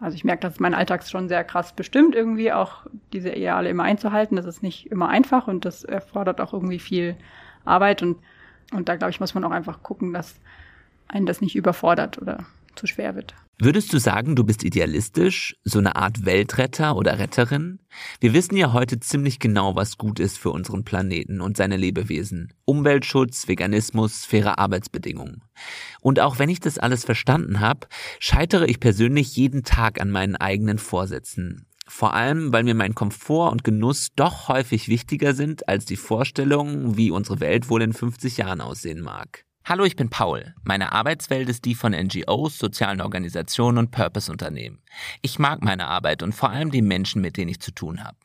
Also ich merke, dass es meinen Alltag schon sehr krass bestimmt, irgendwie auch diese Ideale immer einzuhalten. Das ist nicht immer einfach und das erfordert auch irgendwie viel Arbeit und, und da glaube ich, muss man auch einfach gucken, dass einen das nicht überfordert oder zu schwer wird. Würdest du sagen, du bist idealistisch, so eine Art Weltretter oder Retterin? Wir wissen ja heute ziemlich genau, was gut ist für unseren Planeten und seine Lebewesen. Umweltschutz, Veganismus, faire Arbeitsbedingungen. Und auch wenn ich das alles verstanden habe, scheitere ich persönlich jeden Tag an meinen eigenen Vorsätzen. Vor allem, weil mir mein Komfort und Genuss doch häufig wichtiger sind als die Vorstellung, wie unsere Welt wohl in 50 Jahren aussehen mag. Hallo, ich bin Paul. Meine Arbeitswelt ist die von NGOs, sozialen Organisationen und Purpose-Unternehmen. Ich mag meine Arbeit und vor allem die Menschen, mit denen ich zu tun habe.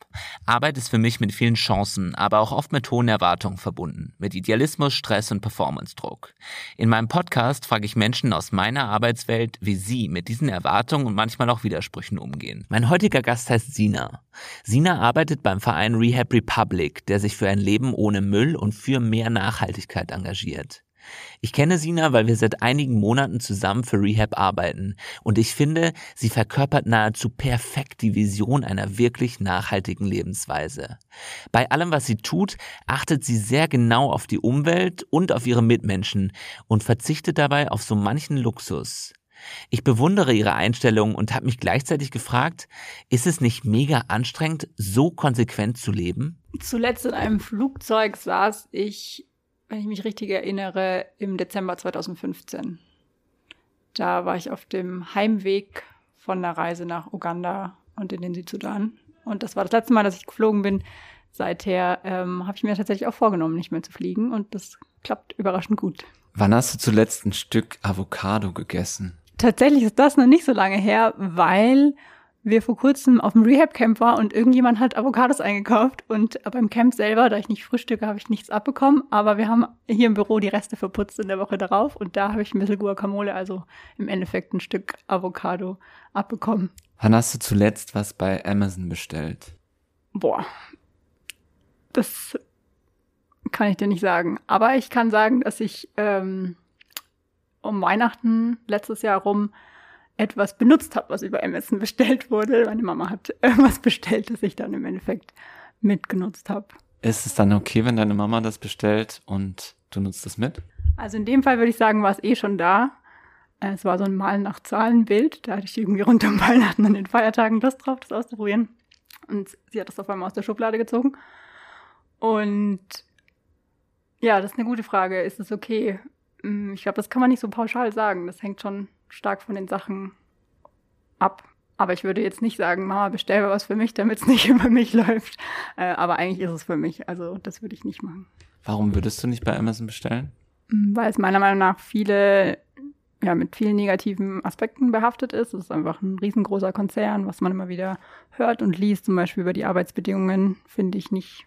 Arbeit ist für mich mit vielen Chancen, aber auch oft mit hohen Erwartungen verbunden, mit Idealismus, Stress und Performance-Druck. In meinem Podcast frage ich Menschen aus meiner Arbeitswelt, wie sie mit diesen Erwartungen und manchmal auch Widersprüchen umgehen. Mein heutiger Gast heißt Sina. Sina arbeitet beim Verein Rehab Republic, der sich für ein Leben ohne Müll und für mehr Nachhaltigkeit engagiert. Ich kenne Sina, weil wir seit einigen Monaten zusammen für Rehab arbeiten und ich finde, sie verkörpert nahezu perfekt die Vision einer wirklich nachhaltigen Lebensweise. Bei allem, was sie tut, achtet sie sehr genau auf die Umwelt und auf ihre Mitmenschen und verzichtet dabei auf so manchen Luxus. Ich bewundere ihre Einstellung und habe mich gleichzeitig gefragt, ist es nicht mega anstrengend, so konsequent zu leben? Zuletzt in einem Flugzeug saß ich wenn ich mich richtig erinnere, im Dezember 2015. Da war ich auf dem Heimweg von der Reise nach Uganda und in den Südsudan. Und das war das letzte Mal, dass ich geflogen bin. Seither ähm, habe ich mir tatsächlich auch vorgenommen, nicht mehr zu fliegen. Und das klappt überraschend gut. Wann hast du zuletzt ein Stück Avocado gegessen? Tatsächlich ist das noch nicht so lange her, weil wir vor kurzem auf dem Rehab-Camp war und irgendjemand hat Avocados eingekauft und beim Camp selber, da ich nicht frühstücke, habe ich nichts abbekommen, aber wir haben hier im Büro die Reste verputzt in der Woche darauf und da habe ich ein bisschen Guacamole, also im Endeffekt ein Stück Avocado abbekommen. Wann hast du zuletzt was bei Amazon bestellt? Boah, das kann ich dir nicht sagen, aber ich kann sagen, dass ich ähm, um Weihnachten letztes Jahr rum etwas benutzt habe, was über Amazon bestellt wurde. Meine Mama hat irgendwas bestellt, das ich dann im Endeffekt mitgenutzt habe. Ist es dann okay, wenn deine Mama das bestellt und du nutzt das mit? Also in dem Fall würde ich sagen, war es eh schon da. Es war so ein Malen nach Zahlen Bild. Da hatte ich irgendwie rund um Weihnachten an den Feiertagen Lust drauf, das auszuprobieren. Und sie hat das auf einmal aus der Schublade gezogen. Und ja, das ist eine gute Frage. Ist es okay? Hm, ich glaube, das kann man nicht so pauschal sagen. Das hängt schon stark von den Sachen ab. Aber ich würde jetzt nicht sagen, Mama, bestell mir was für mich, damit es nicht über mich läuft. Äh, aber eigentlich ist es für mich. Also das würde ich nicht machen. Warum würdest du nicht bei Amazon bestellen? Hm, weil es meiner Meinung nach viele, ja, mit vielen negativen Aspekten behaftet ist. Es ist einfach ein riesengroßer Konzern, was man immer wieder hört und liest, zum Beispiel über die Arbeitsbedingungen, finde ich nicht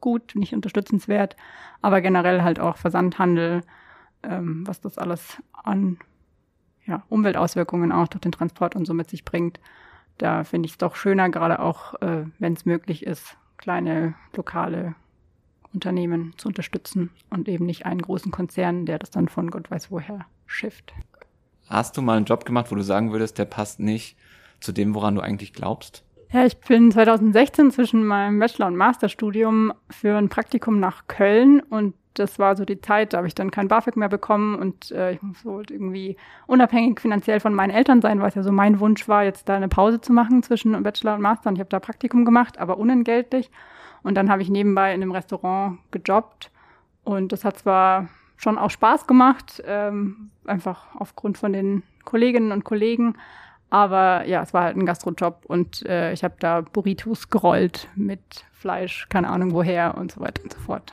gut, nicht unterstützenswert. Aber generell halt auch Versandhandel, ähm, was das alles an ja, Umweltauswirkungen auch durch den Transport und so mit sich bringt. Da finde ich es doch schöner, gerade auch, äh, wenn es möglich ist, kleine lokale Unternehmen zu unterstützen und eben nicht einen großen Konzern, der das dann von Gott weiß woher schifft. Hast du mal einen Job gemacht, wo du sagen würdest, der passt nicht zu dem, woran du eigentlich glaubst? Ja, ich bin 2016 zwischen meinem Bachelor- und Masterstudium für ein Praktikum nach Köln und das war so die Zeit, da habe ich dann kein BAföG mehr bekommen und äh, ich wollte irgendwie unabhängig finanziell von meinen Eltern sein, es ja so mein Wunsch war, jetzt da eine Pause zu machen zwischen Bachelor und Master. Und ich habe da Praktikum gemacht, aber unentgeltlich. Und dann habe ich nebenbei in einem Restaurant gejobbt und das hat zwar schon auch Spaß gemacht, ähm, einfach aufgrund von den Kolleginnen und Kollegen. Aber ja, es war halt ein Gastrojob und äh, ich habe da Burritos gerollt mit Fleisch, keine Ahnung woher und so weiter und so fort.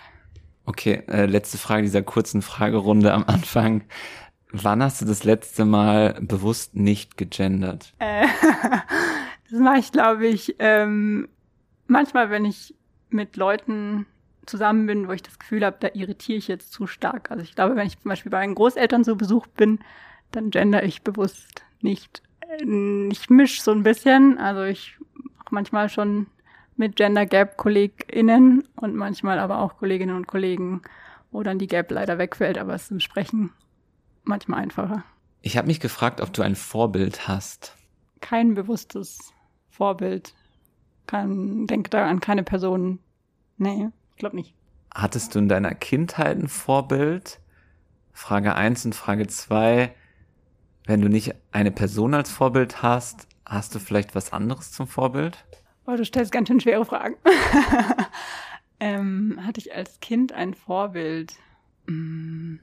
Okay, äh, letzte Frage dieser kurzen Fragerunde am Anfang. Wann hast du das letzte Mal bewusst nicht gegendert? Äh, das mache ich, glaube ich, ähm, manchmal, wenn ich mit Leuten zusammen bin, wo ich das Gefühl habe, da irritiere ich jetzt zu stark. Also ich glaube, wenn ich zum Beispiel bei meinen Großeltern zu Besuch bin, dann gender ich bewusst nicht. Äh, ich mische so ein bisschen. Also ich mache manchmal schon mit Gender Gap KollegInnen und manchmal aber auch Kolleginnen und Kollegen, wo dann die Gap leider wegfällt, aber es ist im Sprechen manchmal einfacher. Ich habe mich gefragt, ob du ein Vorbild hast. kein bewusstes Vorbild. Kann, denke da an keine Person. Nee, ich glaube nicht. Hattest du in deiner Kindheit ein Vorbild? Frage eins und Frage zwei. Wenn du nicht eine Person als Vorbild hast, hast du vielleicht was anderes zum Vorbild? Oh, du stellst ganz schön schwere Fragen. ähm, hatte ich als Kind ein Vorbild? Hm.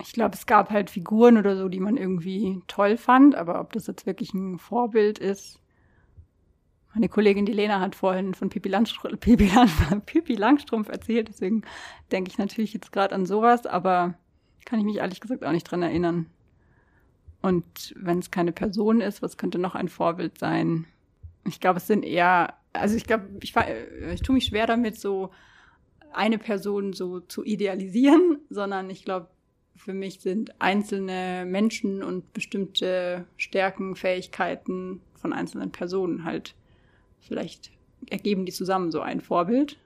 Ich glaube, es gab halt Figuren oder so, die man irgendwie toll fand, aber ob das jetzt wirklich ein Vorbild ist. Meine Kollegin die Lena hat vorhin von Pipi, Langstr Pipi, Lang Pipi Langstrumpf erzählt, deswegen denke ich natürlich jetzt gerade an sowas, aber kann ich mich ehrlich gesagt auch nicht dran erinnern. Und wenn es keine Person ist, was könnte noch ein Vorbild sein? Ich glaube, es sind eher, also ich glaube, ich, ich tue mich schwer damit, so eine Person so zu idealisieren, sondern ich glaube, für mich sind einzelne Menschen und bestimmte Stärken, Fähigkeiten von einzelnen Personen halt vielleicht ergeben die zusammen so ein Vorbild.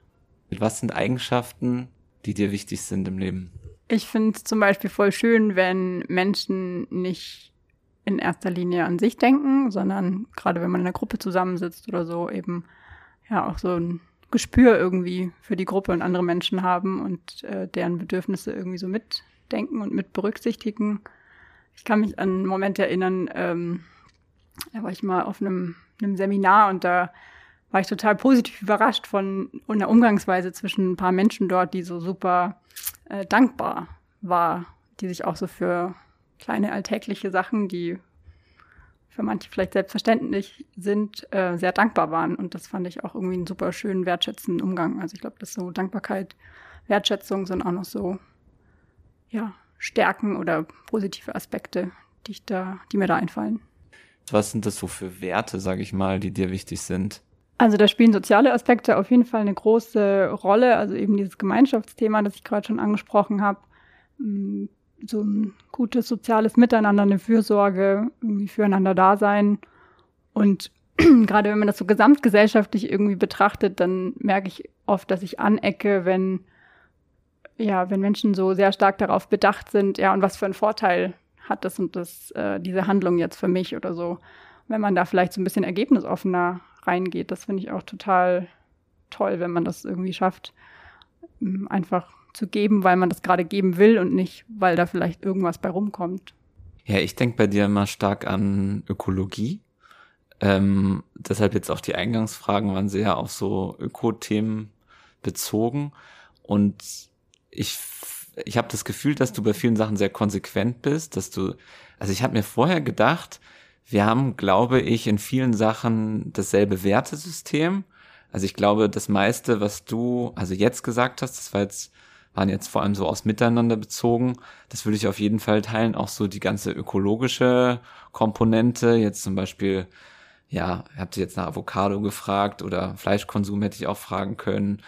Was sind Eigenschaften, die dir wichtig sind im Leben? Ich finde es zum Beispiel voll schön, wenn Menschen nicht in erster Linie an sich denken, sondern gerade wenn man in einer Gruppe zusammensitzt oder so, eben ja auch so ein Gespür irgendwie für die Gruppe und andere Menschen haben und äh, deren Bedürfnisse irgendwie so mitdenken und mit berücksichtigen. Ich kann mich an einen Moment erinnern, ähm, da war ich mal auf einem, einem Seminar und da war ich total positiv überrascht von einer Umgangsweise zwischen ein paar Menschen dort, die so super äh, dankbar war, die sich auch so für kleine alltägliche Sachen, die für manche vielleicht selbstverständlich sind, äh, sehr dankbar waren. Und das fand ich auch irgendwie einen super schönen, wertschätzenden Umgang. Also ich glaube, dass so Dankbarkeit, Wertschätzung sind auch noch so, ja, Stärken oder positive Aspekte, die ich da, die mir da einfallen. Was sind das so für Werte, sage ich mal, die dir wichtig sind? Also da spielen soziale Aspekte auf jeden Fall eine große Rolle. Also eben dieses Gemeinschaftsthema, das ich gerade schon angesprochen habe. So ein gutes soziales Miteinander, eine Fürsorge, irgendwie füreinander da sein. Und gerade wenn man das so gesamtgesellschaftlich irgendwie betrachtet, dann merke ich oft, dass ich anecke, wenn, ja, wenn Menschen so sehr stark darauf bedacht sind, ja, und was für einen Vorteil hat das und das, äh, diese Handlung jetzt für mich oder so. Wenn man da vielleicht so ein bisschen ergebnisoffener reingeht. Das finde ich auch total toll, wenn man das irgendwie schafft, einfach zu geben, weil man das gerade geben will und nicht, weil da vielleicht irgendwas bei rumkommt. Ja, ich denke bei dir immer stark an Ökologie. Ähm, deshalb jetzt auch die Eingangsfragen waren sehr auf so Öko-Themen bezogen. Und ich, ich habe das Gefühl, dass du bei vielen Sachen sehr konsequent bist, dass du, also ich habe mir vorher gedacht, wir haben, glaube ich, in vielen Sachen dasselbe Wertesystem. Also ich glaube, das meiste, was du also jetzt gesagt hast, das war jetzt waren jetzt vor allem so aus Miteinander bezogen. Das würde ich auf jeden Fall teilen. Auch so die ganze ökologische Komponente. Jetzt zum Beispiel, ja, habt ihr jetzt nach Avocado gefragt oder Fleischkonsum hätte ich auch fragen können.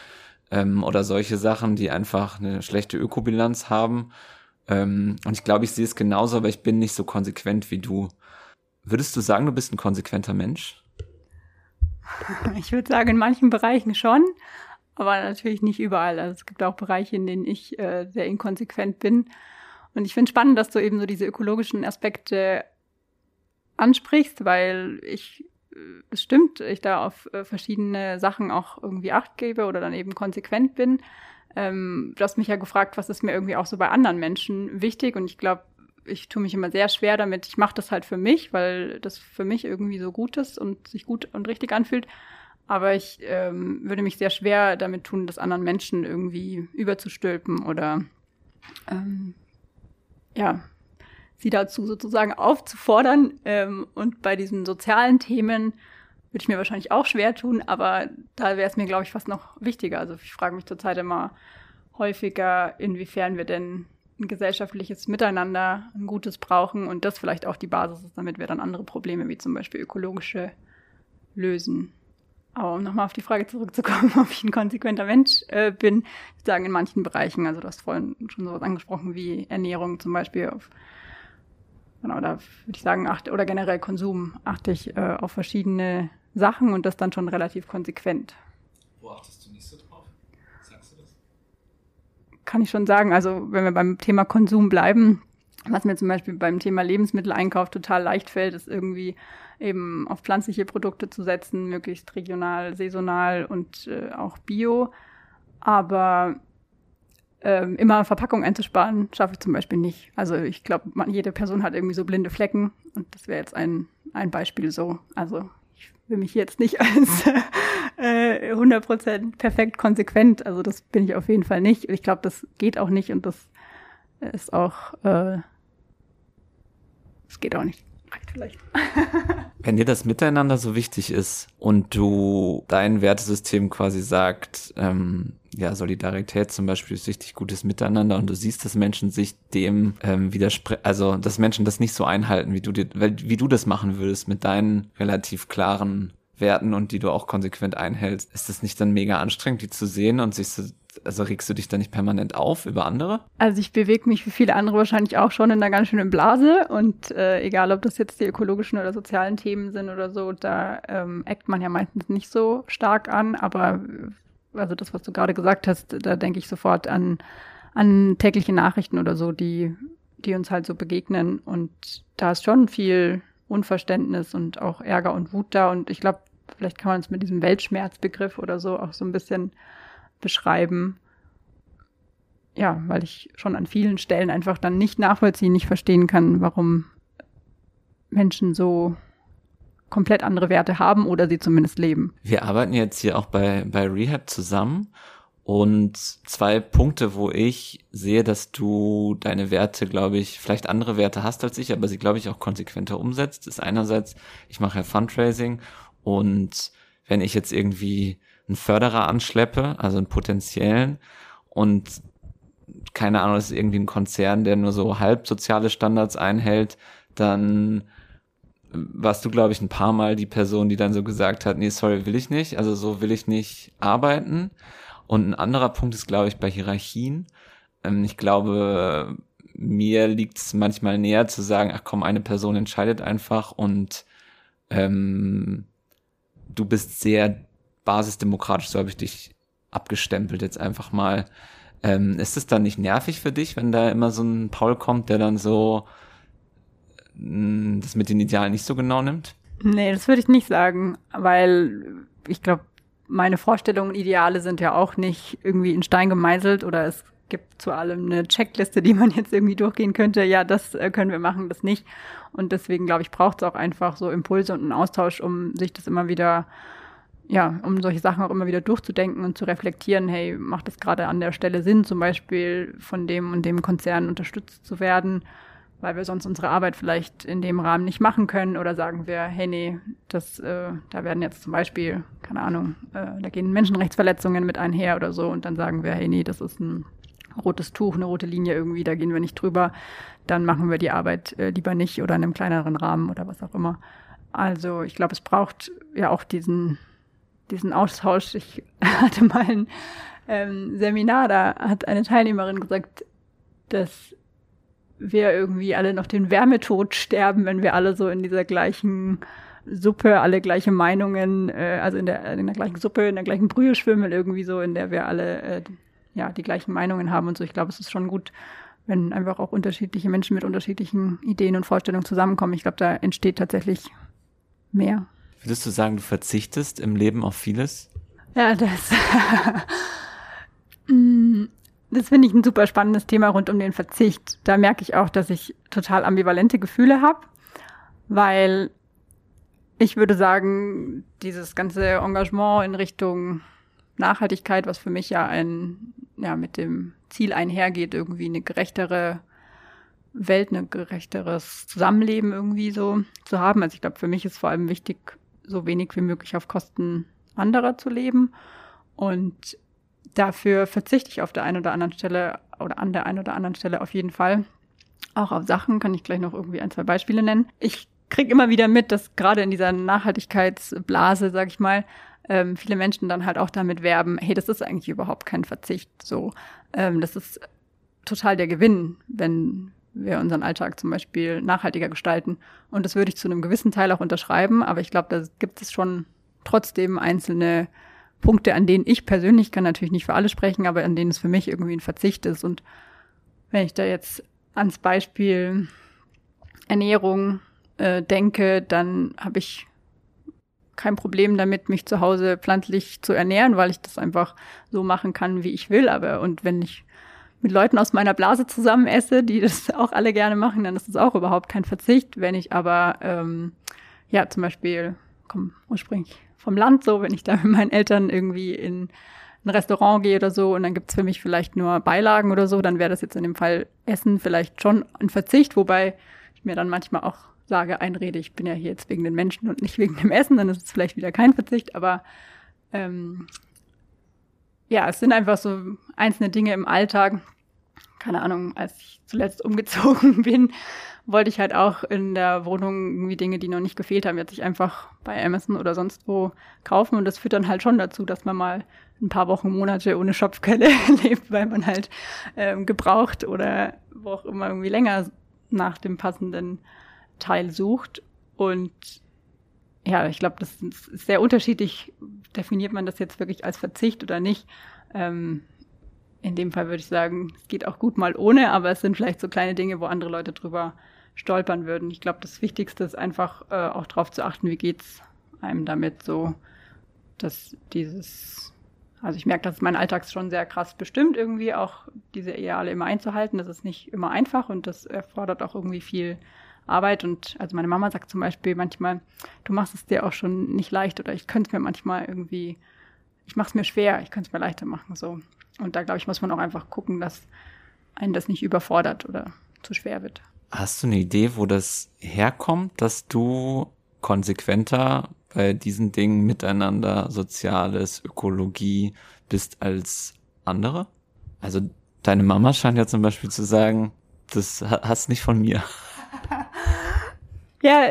Ähm, oder solche Sachen, die einfach eine schlechte Ökobilanz haben. Ähm, und ich glaube, ich sehe es genauso, aber ich bin nicht so konsequent wie du. Würdest du sagen, du bist ein konsequenter Mensch? Ich würde sagen, in manchen Bereichen schon, aber natürlich nicht überall. Also es gibt auch Bereiche, in denen ich äh, sehr inkonsequent bin. Und ich finde spannend, dass du eben so diese ökologischen Aspekte ansprichst, weil ich, äh, es stimmt, ich da auf äh, verschiedene Sachen auch irgendwie Acht gebe oder dann eben konsequent bin. Ähm, du hast mich ja gefragt, was ist mir irgendwie auch so bei anderen Menschen wichtig und ich glaube, ich tue mich immer sehr schwer damit. Ich mache das halt für mich, weil das für mich irgendwie so gut ist und sich gut und richtig anfühlt. Aber ich ähm, würde mich sehr schwer damit tun, das anderen Menschen irgendwie überzustülpen oder ähm, ja, sie dazu sozusagen aufzufordern. Ähm, und bei diesen sozialen Themen würde ich mir wahrscheinlich auch schwer tun, aber da wäre es mir, glaube ich, fast noch wichtiger. Also ich frage mich zurzeit immer häufiger, inwiefern wir denn ein gesellschaftliches Miteinander, ein gutes brauchen und das vielleicht auch die Basis ist, damit wir dann andere Probleme wie zum Beispiel ökologische lösen. Aber um nochmal auf die Frage zurückzukommen, ob ich ein konsequenter Mensch äh, bin, ich sagen in manchen Bereichen, also du hast vorhin schon sowas angesprochen wie Ernährung zum Beispiel auf, genau, da würde ich sagen, achte, oder generell Konsum achte ich äh, auf verschiedene Sachen und das dann schon relativ konsequent. Wo achtest du nicht so drauf? Sagst du das? Kann ich schon sagen, also wenn wir beim Thema Konsum bleiben, Was mir zum Beispiel beim Thema Lebensmitteleinkauf total leicht fällt, ist irgendwie eben auf pflanzliche Produkte zu setzen, möglichst regional, saisonal und äh, auch bio. Aber ähm, immer Verpackung einzusparen, schaffe ich zum Beispiel nicht. Also ich glaube, jede Person hat irgendwie so blinde Flecken und das wäre jetzt ein, ein Beispiel so. Also ich will mich jetzt nicht als äh, 100% perfekt konsequent, also das bin ich auf jeden Fall nicht. Ich glaube, das geht auch nicht und das ist auch äh, das geht auch nicht. Reicht vielleicht. Wenn dir das Miteinander so wichtig ist und du dein Wertesystem quasi sagt, ähm, ja, Solidarität zum Beispiel ist richtig gutes Miteinander und du siehst, dass Menschen sich dem ähm, widersprechen, also dass Menschen das nicht so einhalten, wie du dir, wie du das machen würdest mit deinen relativ klaren Werten und die du auch konsequent einhältst, ist das nicht dann mega anstrengend, die zu sehen und sich so, also regst du dich da nicht permanent auf über andere? Also ich bewege mich wie viele andere wahrscheinlich auch schon in einer ganz schönen Blase und äh, egal, ob das jetzt die ökologischen oder sozialen Themen sind oder so, da ähm, eckt man ja meistens nicht so stark an, aber also das, was du gerade gesagt hast, da denke ich sofort an, an tägliche Nachrichten oder so, die, die uns halt so begegnen und da ist schon viel Unverständnis und auch Ärger und Wut da. Und ich glaube, vielleicht kann man es mit diesem Weltschmerzbegriff oder so auch so ein bisschen beschreiben. Ja, weil ich schon an vielen Stellen einfach dann nicht nachvollziehen, nicht verstehen kann, warum Menschen so komplett andere Werte haben oder sie zumindest leben. Wir arbeiten jetzt hier auch bei, bei Rehab zusammen und zwei Punkte, wo ich sehe, dass du deine Werte, glaube ich, vielleicht andere Werte hast als ich, aber sie, glaube ich, auch konsequenter umsetzt, ist einerseits, ich mache ja Fundraising und wenn ich jetzt irgendwie einen Förderer anschleppe, also einen potenziellen und keine Ahnung, das ist irgendwie ein Konzern, der nur so halb soziale Standards einhält, dann warst du, glaube ich, ein paar Mal die Person, die dann so gesagt hat, nee, sorry, will ich nicht, also so will ich nicht arbeiten. Und ein anderer Punkt ist, glaube ich, bei Hierarchien. Ähm, ich glaube, mir liegt es manchmal näher zu sagen, ach komm, eine Person entscheidet einfach und ähm, du bist sehr basisdemokratisch, so habe ich dich abgestempelt jetzt einfach mal. Ähm, ist es dann nicht nervig für dich, wenn da immer so ein Paul kommt, der dann so mh, mm, das mit den Idealen nicht so genau nimmt? Nee, das würde ich nicht sagen, weil ich glaube, meine Vorstellungen, Ideale sind ja auch nicht irgendwie in Stein gemeißelt oder es gibt zu allem eine Checkliste, die man jetzt irgendwie durchgehen könnte. Ja, das äh, können wir machen, das nicht. Und deswegen, glaube ich, braucht es auch einfach so Impulse und einen Austausch, um sich das immer wieder, ja, um solche Sachen auch immer wieder durchzudenken und zu reflektieren, hey, macht es gerade an der Stelle Sinn, zum Beispiel von dem und dem Konzern unterstützt zu werden? weil wir sonst unsere Arbeit vielleicht in dem Rahmen nicht machen können oder sagen wir, hey nee, das, äh, da werden jetzt zum Beispiel, keine Ahnung, äh, da gehen Menschenrechtsverletzungen mit einher oder so und dann sagen wir, hey nee, das ist ein rotes Tuch, eine rote Linie irgendwie, da gehen wir nicht drüber, dann machen wir die Arbeit äh, lieber nicht oder in einem kleineren Rahmen oder was auch immer. Also ich glaube, es braucht ja auch diesen, diesen Austausch. Ich hatte mal ein ähm, Seminar, da hat eine Teilnehmerin gesagt, dass wir irgendwie alle noch den Wärmetod sterben, wenn wir alle so in dieser gleichen Suppe, alle gleiche Meinungen, äh, also in der, in der gleichen Suppe, in der gleichen Brühe schwimmen, irgendwie so, in der wir alle äh, ja die gleichen Meinungen haben und so. Ich glaube, es ist schon gut, wenn einfach auch unterschiedliche Menschen mit unterschiedlichen Ideen und Vorstellungen zusammenkommen. Ich glaube, da entsteht tatsächlich mehr. Würdest du sagen, du verzichtest im Leben auf vieles? Ja, das. Mm, das finde ich ein super spannendes Thema rund um den Verzicht. Da merke ich auch, dass ich total ambivalente Gefühle habe, weil ich würde sagen, dieses ganze Engagement in Richtung Nachhaltigkeit, was für mich ja ein, ja, mit dem Ziel einhergeht, irgendwie eine gerechtere Welt, ein gerechteres Zusammenleben irgendwie so zu haben. Also ich glaube, für mich ist vor allem wichtig, so wenig wie möglich auf Kosten anderer zu leben. Und dafür verzichte ich auf der einen oder anderen Stelle oder an der einen oder anderen Stelle auf jeden Fall. Auch auf Sachen kann ich gleich noch irgendwie ein, zwei Beispiele nennen. Ich kriege immer wieder mit, dass gerade in dieser Nachhaltigkeitsblase, sag ich mal, ähm, viele Menschen dann halt auch damit werben, hey, das ist eigentlich überhaupt kein Verzicht. So, ähm, das ist total der Gewinn, wenn wir unseren Alltag zum Beispiel nachhaltiger gestalten. Und das würde ich zu einem gewissen Teil auch unterschreiben, aber ich glaube, da gibt es schon trotzdem einzelne Punkte, an denen ich persönlich kann natürlich nicht für alle sprechen, aber an denen es für mich irgendwie ein Verzicht ist. Und wenn ich da jetzt ans Beispiel Ernährung äh, denke, dann habe ich kein Problem damit, mich zu Hause pflanzlich zu ernähren, weil ich das einfach so machen kann, wie ich will. Aber und wenn ich mit Leuten aus meiner Blase zusammen esse, die das auch alle gerne machen, dann ist das auch überhaupt kein Verzicht. Wenn ich aber ähm, ja zum Beispiel komme ursprünglich vom Land so, wenn ich da mit meinen Eltern irgendwie in ein Restaurant gehe oder so und dann gibt's für mich vielleicht nur Beilagen oder so, dann wäre das jetzt in dem Fall Essen vielleicht schon ein Verzicht, wobei ich mir dann manchmal auch sage, einrede, ich bin ja hier jetzt wegen den Menschen und nicht wegen dem Essen, dann ist es vielleicht wieder kein Verzicht, aber ähm, ja, es sind einfach so einzelne Dinge im Alltag. Keine Ahnung, als ich zuletzt umgezogen bin, wollte ich halt auch in der Wohnung irgendwie Dinge, die noch nicht gefehlt haben, jetzt sich einfach bei Amazon oder sonst wo kaufen. Und das führt dann halt schon dazu, dass man mal ein paar Wochen, Monate ohne Schopfkelle lebt, weil man halt ähm, gebraucht oder wo auch immer irgendwie länger nach dem passenden Teil sucht. Und ja, ich glaube, das ist sehr unterschiedlich. Definiert man das jetzt wirklich als Verzicht oder nicht? Ähm, in dem Fall würde ich sagen, es geht auch gut mal ohne, aber es sind vielleicht so kleine Dinge, wo andere Leute drüber stolpern würden. Ich glaube, das Wichtigste ist einfach äh, auch darauf zu achten, wie geht's einem damit so, dass dieses, also ich merke, dass mein Alltag schon sehr krass bestimmt, irgendwie auch diese Ideale immer einzuhalten. Das ist nicht immer einfach und das erfordert auch irgendwie viel Arbeit. Und also meine Mama sagt zum Beispiel manchmal, du machst es dir auch schon nicht leicht oder ich könnte es mir manchmal irgendwie, ich mache es mir schwer, ich könnte es mir leichter machen. So. Und da glaube ich, muss man auch einfach gucken, dass einen das nicht überfordert oder zu schwer wird. Hast du eine Idee, wo das herkommt, dass du konsequenter bei diesen Dingen miteinander, Soziales, Ökologie bist als andere? Also deine Mama scheint ja zum Beispiel zu sagen, das hast nicht von mir. Ja,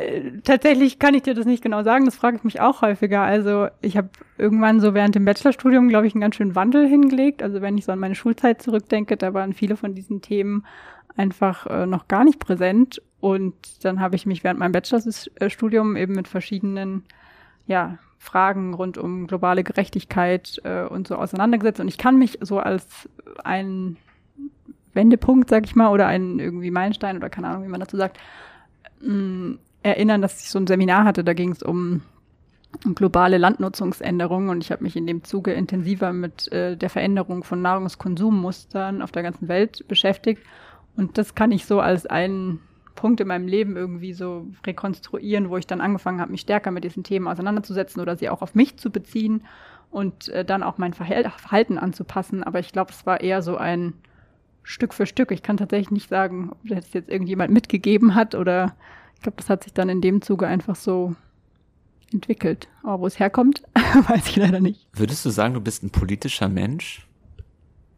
tatsächlich kann ich dir das nicht genau sagen. Das frage ich mich auch häufiger. Also ich habe irgendwann so während dem Bachelorstudium, glaube ich, einen ganz schönen Wandel hingelegt. Also wenn ich so an meine Schulzeit zurückdenke, da waren viele von diesen Themen einfach äh, noch gar nicht präsent. Und dann habe ich mich während meinem Bachelorstudium eben mit verschiedenen ja, Fragen rund um globale Gerechtigkeit äh, und so auseinandergesetzt. Und ich kann mich so als ein Wendepunkt, sag ich mal, oder ein irgendwie Meilenstein oder keine Ahnung, wie man dazu sagt, mm, erinnern, dass ich so ein Seminar hatte, da ging es um, um globale Landnutzungsänderungen und ich habe mich in dem Zuge intensiver mit äh, der Veränderung von Nahrungskonsummustern auf der ganzen Welt beschäftigt. Und das kann ich so als einen Punkt in meinem Leben irgendwie so rekonstruieren, wo ich dann angefangen habe, mich stärker mit diesen Themen auseinanderzusetzen oder sie auch auf mich zu beziehen und äh, dann auch mein Verhalten anzupassen. Aber ich glaube, es war eher so ein Stück für Stück. Ich kann tatsächlich nicht sagen, ob das jetzt irgendjemand mitgegeben hat oder ich glaube, das hat sich dann in dem Zuge einfach so entwickelt. Aber wo es herkommt, weiß ich leider nicht. Würdest du sagen, du bist ein politischer Mensch?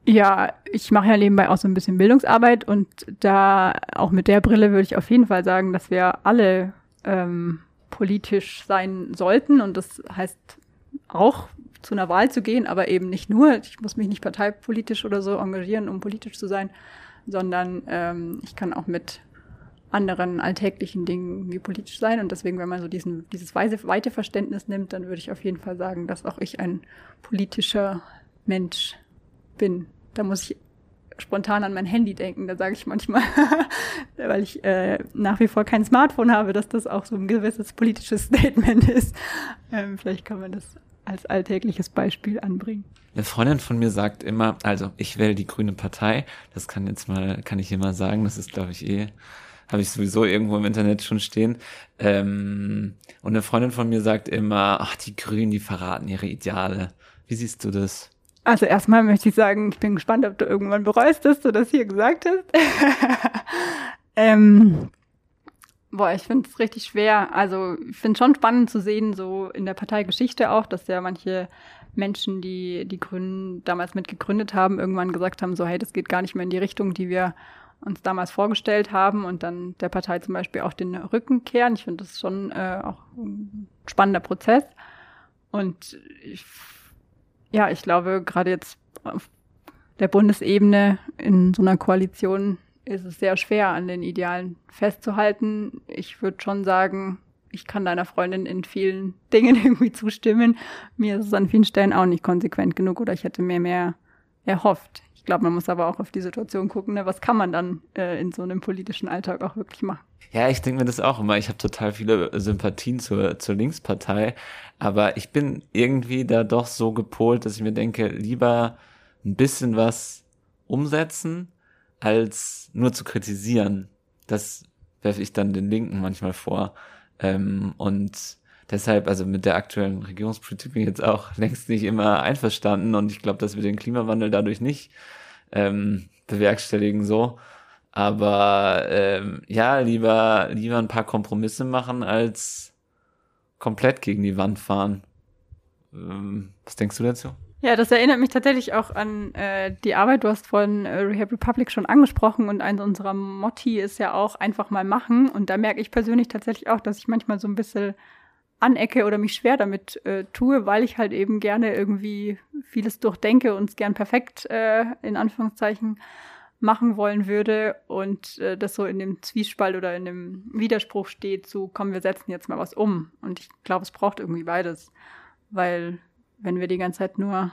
Ja, ich mache ja nebenbei auch so ein bisschen Bildungsarbeit und da auch mit der Brille würde ich auf jeden Fall sagen, dass wir alle ähm, politisch sein sollten und das heißt auch zu einer Wahl zu gehen, aber eben nicht nur, ich muss mich nicht parteipolitisch oder so engagieren, um politisch zu sein, sondern ähm, ich kann auch mit anderen alltäglichen Dingen wie politisch sein. Und deswegen, wenn man so diesen, dieses weise, weite Verständnis nimmt, dann würde ich auf jeden Fall sagen, dass auch ich ein politischer Mensch bin. Da muss ich spontan an mein Handy denken. Da sage ich manchmal, weil ich äh, nach wie vor kein Smartphone habe, dass das auch so ein gewisses politisches Statement ist. Ähm, vielleicht kann man das als alltägliches Beispiel anbringen. Eine Freundin von mir sagt immer, also ich wähle die Grüne Partei. Das kann jetzt mal, kann ich hier mal sagen. Das ist, glaube ich, eh, habe ich sowieso irgendwo im Internet schon stehen. Ähm, und eine Freundin von mir sagt immer, ach, die Grünen, die verraten ihre Ideale. Wie siehst du das? Also erstmal möchte ich sagen, ich bin gespannt, ob du irgendwann bereust, dass du das hier gesagt hast. ähm, Boah, ich finde es richtig schwer. Also ich finde es schon spannend zu sehen, so in der Parteigeschichte auch, dass ja manche Menschen, die die Grünen damals mitgegründet haben, irgendwann gesagt haben, so hey, das geht gar nicht mehr in die Richtung, die wir uns damals vorgestellt haben und dann der Partei zum Beispiel auch den Rücken kehren. Ich finde das schon äh, auch ein spannender Prozess. Und ich, ja, ich glaube, gerade jetzt auf der Bundesebene in so einer Koalition ist es sehr schwer, an den Idealen festzuhalten. Ich würde schon sagen, ich kann deiner Freundin in vielen Dingen irgendwie zustimmen. Mir ist es an vielen Stellen auch nicht konsequent genug oder ich hätte mir mehr erhofft. Ich glaube, man muss aber auch auf die Situation gucken, ne? was kann man dann äh, in so einem politischen Alltag auch wirklich machen. Ja, ich denke mir das auch immer. Ich habe total viele Sympathien zur, zur Linkspartei, aber ich bin irgendwie da doch so gepolt, dass ich mir denke, lieber ein bisschen was umsetzen, als nur zu kritisieren. Das werfe ich dann den Linken manchmal vor. Ähm, und deshalb, also mit der aktuellen Regierungspolitik bin ich jetzt auch längst nicht immer einverstanden und ich glaube, dass wir den Klimawandel dadurch nicht ähm, bewerkstelligen so. Aber ähm, ja, lieber, lieber ein paar Kompromisse machen, als komplett gegen die Wand fahren. Ähm, was denkst du dazu? Ja, das erinnert mich tatsächlich auch an äh, die Arbeit. Du hast von äh, Rehab Republic schon angesprochen und eins unserer Motti ist ja auch einfach mal machen. Und da merke ich persönlich tatsächlich auch, dass ich manchmal so ein bisschen anecke oder mich schwer damit äh, tue, weil ich halt eben gerne irgendwie vieles durchdenke und es gern perfekt äh, in Anführungszeichen machen wollen würde und äh, das so in dem Zwiespalt oder in dem Widerspruch steht zu, komm, wir setzen jetzt mal was um. Und ich glaube, es braucht irgendwie beides, weil wenn wir die ganze Zeit nur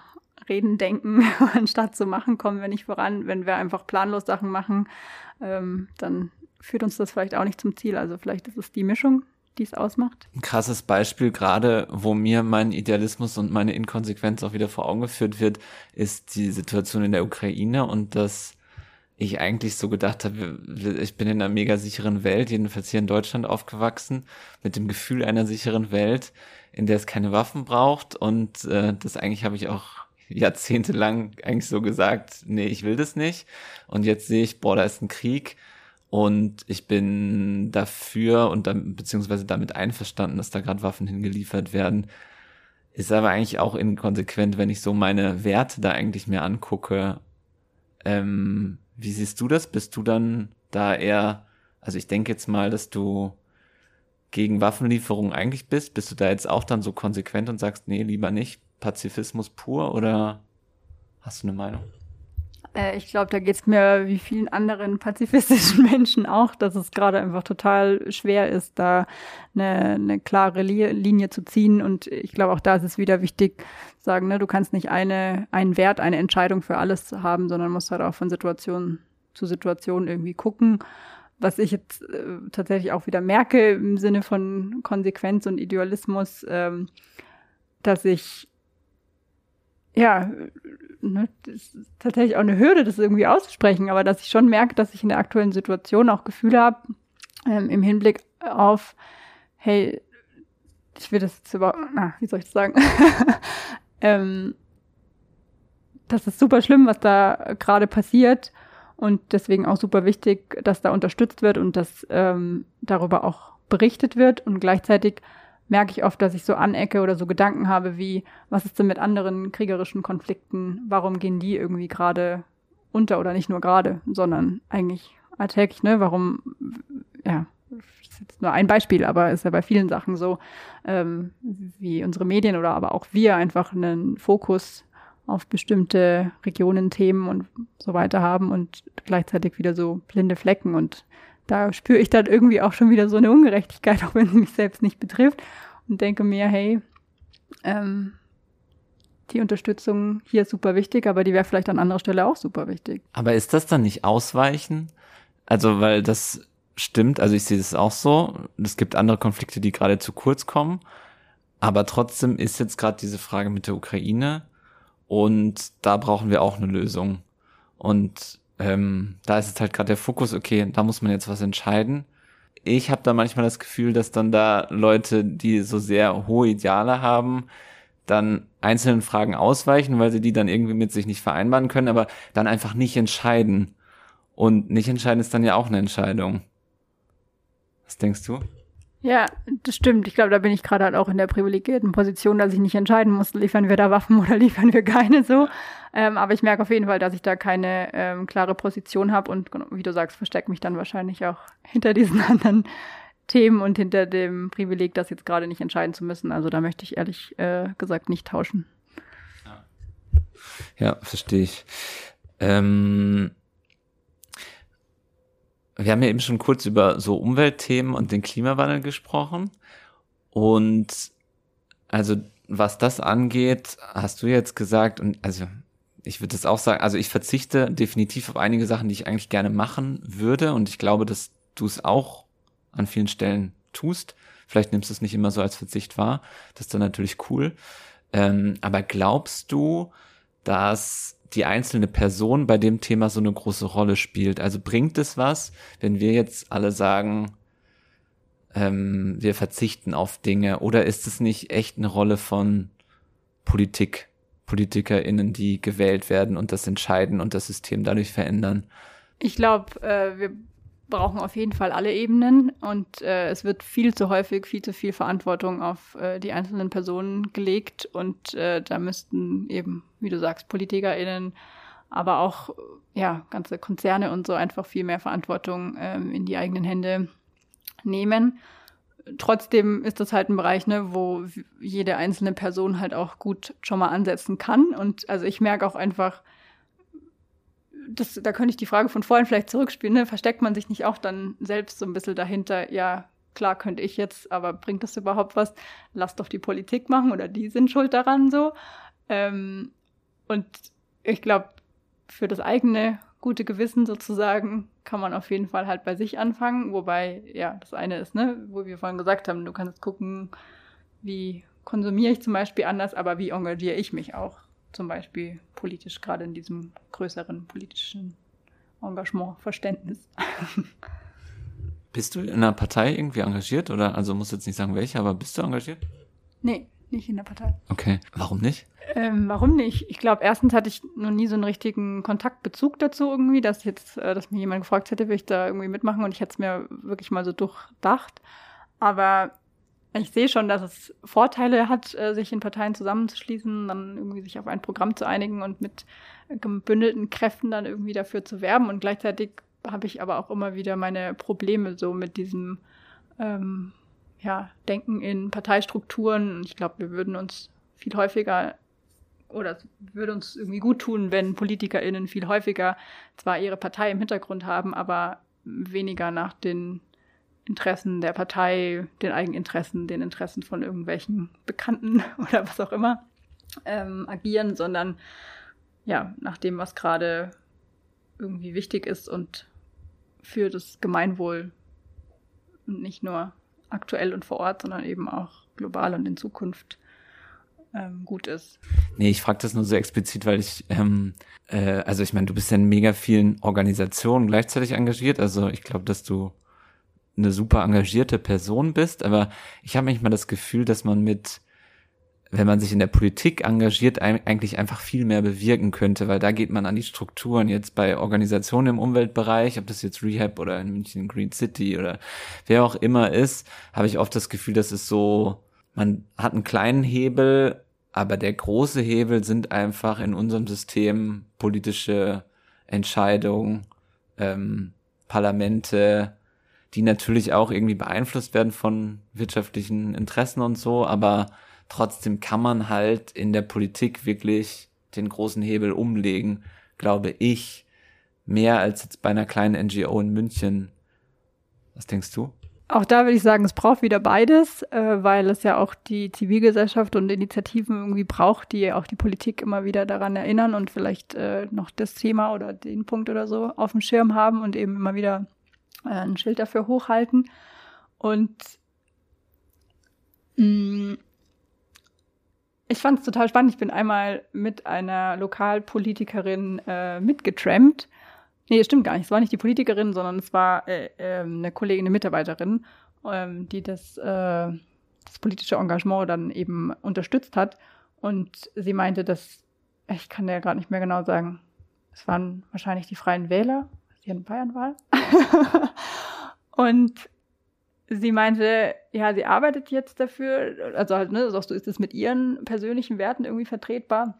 reden, denken, anstatt zu machen, kommen wir nicht voran. Wenn wir einfach planlos Sachen machen, ähm, dann führt uns das vielleicht auch nicht zum Ziel. Also vielleicht ist es die Mischung, die es ausmacht. Ein krasses Beispiel gerade, wo mir mein Idealismus und meine Inkonsequenz auch wieder vor Augen geführt wird, ist die Situation in der Ukraine und dass ich eigentlich so gedacht habe, ich bin in einer mega sicheren Welt, jedenfalls hier in Deutschland aufgewachsen, mit dem Gefühl einer sicheren Welt, in der es keine Waffen braucht und äh, das eigentlich habe ich auch jahrzehntelang eigentlich so gesagt, nee, ich will das nicht und jetzt sehe ich, boah, da ist ein Krieg und ich bin dafür und dann, beziehungsweise damit einverstanden, dass da gerade Waffen hingeliefert werden. Ist aber eigentlich auch inkonsequent, wenn ich so meine Werte da eigentlich mir angucke. Ähm, wie siehst du das? Bist du dann da eher, also ich denke jetzt mal, dass du gegen Waffenlieferungen eigentlich bist. Bist du da jetzt auch dann so konsequent und sagst, nee, lieber nicht, Pazifismus pur oder hast du eine Meinung? Äh, ich glaube, da geht es mir wie vielen anderen pazifistischen Menschen auch, dass es gerade einfach total schwer ist, da eine, eine klare Linie zu ziehen. Und ich glaube, auch da ist es wieder wichtig, sagen, ne, du kannst nicht eine, einen Wert, eine Entscheidung für alles haben, sondern musst halt auch von Situation zu Situation irgendwie gucken. Was ich jetzt äh, tatsächlich auch wieder merke im Sinne von Konsequenz und Idealismus, ähm, dass ich ja, ne, tatsächlich auch eine Hürde, das irgendwie auszusprechen, aber dass ich schon merke, dass ich in der aktuellen Situation auch Gefühle habe, ähm, im Hinblick auf, hey, ich will das jetzt über, na, wie soll ich das sagen? ähm, das ist super schlimm, was da gerade passiert und deswegen auch super wichtig, dass da unterstützt wird und dass ähm, darüber auch berichtet wird und gleichzeitig merke ich oft, dass ich so anecke oder so Gedanken habe wie, was ist denn mit anderen kriegerischen Konflikten? Warum gehen die irgendwie gerade unter oder nicht nur gerade, sondern eigentlich alltäglich, ne? Warum, ja, das ist jetzt nur ein Beispiel, aber ist ja bei vielen Sachen so, ähm, wie unsere Medien oder aber auch wir einfach einen Fokus auf bestimmte Regionen, Themen und so weiter haben und gleichzeitig wieder so blinde Flecken und da spüre ich dann irgendwie auch schon wieder so eine Ungerechtigkeit, auch wenn sie mich selbst nicht betrifft. Und denke mir, hey, ähm, die Unterstützung hier ist super wichtig, aber die wäre vielleicht an anderer Stelle auch super wichtig. Aber ist das dann nicht Ausweichen? Also, weil das stimmt, also ich sehe das auch so. Es gibt andere Konflikte, die gerade zu kurz kommen. Aber trotzdem ist jetzt gerade diese Frage mit der Ukraine und da brauchen wir auch eine Lösung. Und ähm, da ist jetzt halt gerade der Fokus, okay, da muss man jetzt was entscheiden. Ich habe da manchmal das Gefühl, dass dann da Leute, die so sehr hohe Ideale haben, dann einzelnen Fragen ausweichen, weil sie die dann irgendwie mit sich nicht vereinbaren können, aber dann einfach nicht entscheiden. Und nicht entscheiden ist dann ja auch eine Entscheidung. Was denkst du? Ja, das stimmt. Ich glaube, da bin ich gerade halt auch in der privilegierten Position, dass ich nicht entscheiden muss, liefern wir da Waffen oder liefern wir keine so. Ähm, aber ich merke auf jeden Fall, dass ich da keine ähm, klare Position habe und wie du sagst, verstecke mich dann wahrscheinlich auch hinter diesen anderen Themen und hinter dem Privileg, das jetzt gerade nicht entscheiden zu müssen. Also da möchte ich ehrlich äh, gesagt nicht tauschen. Ja, ja verstehe ich. Ähm wir haben ja eben schon kurz über so Umweltthemen und den Klimawandel gesprochen. Und also was das angeht, hast du jetzt gesagt, und also ich würde das auch sagen, also ich verzichte definitiv auf einige Sachen, die ich eigentlich gerne machen würde und ich glaube, dass du es auch an vielen Stellen tust. Vielleicht nimmst du es nicht immer so als Verzicht wahr. Das ist dann natürlich cool. Ähm, aber glaubst du, dass die einzelne Person bei dem Thema so eine große Rolle spielt? Also bringt es was, wenn wir jetzt alle sagen, ähm, wir verzichten auf Dinge? Oder ist es nicht echt eine Rolle von Politik, PolitikerInnen, die gewählt werden und das entscheiden und das System dadurch verändern? Ich glaube, äh, wir brauchen auf jeden Fall alle Ebenen und äh, es wird viel zu häufig, viel zu viel Verantwortung auf äh, die einzelnen Personen gelegt und äh, da müssten eben, wie du sagst, PolitikerInnen, aber auch ja, ganze Konzerne und so einfach viel mehr Verantwortung ähm, in die eigenen Hände nehmen. Trotzdem ist das halt ein Bereich, ne, wo jede einzelne Person halt auch gut schon mal ansetzen kann. Und also ich merke auch einfach, das, da könnte ich die Frage von vorhin vielleicht zurückspielen, ne? versteckt man sich nicht auch dann selbst so ein bisschen dahinter, ja, klar könnte ich jetzt, aber bringt das überhaupt was? Lass doch die Politik machen oder die sind schuld daran so. Ähm, und ich glaube, für das eigene gute Gewissen sozusagen kann man auf jeden Fall halt bei sich anfangen. Wobei, ja, das eine ist, ne, wo wir vorhin gesagt haben, du kannst gucken, wie konsumiere ich zum Beispiel anders, aber wie engagiere ich mich auch zum Beispiel politisch, gerade in diesem größeren politischen Engagement, Verständnis. Bist du in einer Partei irgendwie engagiert oder, also muss jetzt nicht sagen welche, aber bist du engagiert? Nee, nicht in der Partei. Okay, warum nicht? Ähm, warum nicht? Ich glaube, erstens hatte ich noch nie so einen richtigen Kontaktbezug dazu irgendwie, dass jetzt, äh, dass mir jemand gefragt hätte, will ich da irgendwie mitmachen und ich hätte es mir wirklich mal so durchdacht. Aber ich sehe schon, dass es Vorteile hat, äh, sich in Parteien zusammenzuschließen, dann irgendwie sich auf ein Programm zu einigen und mit gebündelten Kräften dann irgendwie dafür zu werben. Und gleichzeitig habe ich aber auch immer wieder meine Probleme so mit diesem ähm, ja, Denken in Parteistrukturen. Ich glaube, wir würden uns viel häufiger oder es würde uns irgendwie gut tun, wenn PolitikerInnen viel häufiger zwar ihre Partei im Hintergrund haben, aber weniger nach den Interessen der Partei, den Eigeninteressen, den Interessen von irgendwelchen Bekannten oder was auch immer ähm, agieren, sondern ja, nach dem, was gerade irgendwie wichtig ist und für das Gemeinwohl und nicht nur aktuell und vor Ort, sondern eben auch global und in Zukunft ähm, gut ist. Nee, ich frage das nur so explizit, weil ich, ähm, äh, also ich meine, du bist ja in mega vielen Organisationen gleichzeitig engagiert. Also ich glaube, dass du eine super engagierte Person bist, aber ich habe manchmal das Gefühl, dass man mit, wenn man sich in der Politik engagiert, eigentlich einfach viel mehr bewirken könnte, weil da geht man an die Strukturen. Jetzt bei Organisationen im Umweltbereich, ob das jetzt Rehab oder in München Green City oder wer auch immer ist, habe ich oft das Gefühl, dass es so, man hat einen kleinen Hebel, aber der große Hebel sind einfach in unserem System politische Entscheidungen, ähm, Parlamente, die natürlich auch irgendwie beeinflusst werden von wirtschaftlichen Interessen und so, aber trotzdem kann man halt in der Politik wirklich den großen Hebel umlegen, glaube ich, mehr als jetzt bei einer kleinen NGO in München. Was denkst du? Auch da würde ich sagen, es braucht wieder beides, äh, weil es ja auch die Zivilgesellschaft und Initiativen irgendwie braucht, die auch die Politik immer wieder daran erinnern und vielleicht äh, noch das Thema oder den Punkt oder so auf dem Schirm haben und eben immer wieder ein Schild dafür hochhalten. Und mh, mm, ich fand es total spannend. Ich bin einmal mit einer Lokalpolitikerin äh, mitgetrampt. Nee, stimmt gar nicht. Es war nicht die Politikerin, sondern es war äh, äh, eine Kollegin, eine Mitarbeiterin, ähm, die das, äh, das politische Engagement dann eben unterstützt hat. Und sie meinte, dass, ich kann ja gerade nicht mehr genau sagen, es waren wahrscheinlich die Freien Wähler, hier in Bayernwahl. und sie meinte, ja, sie arbeitet jetzt dafür, also halt, ne, sagst du, ist es mit ihren persönlichen Werten irgendwie vertretbar?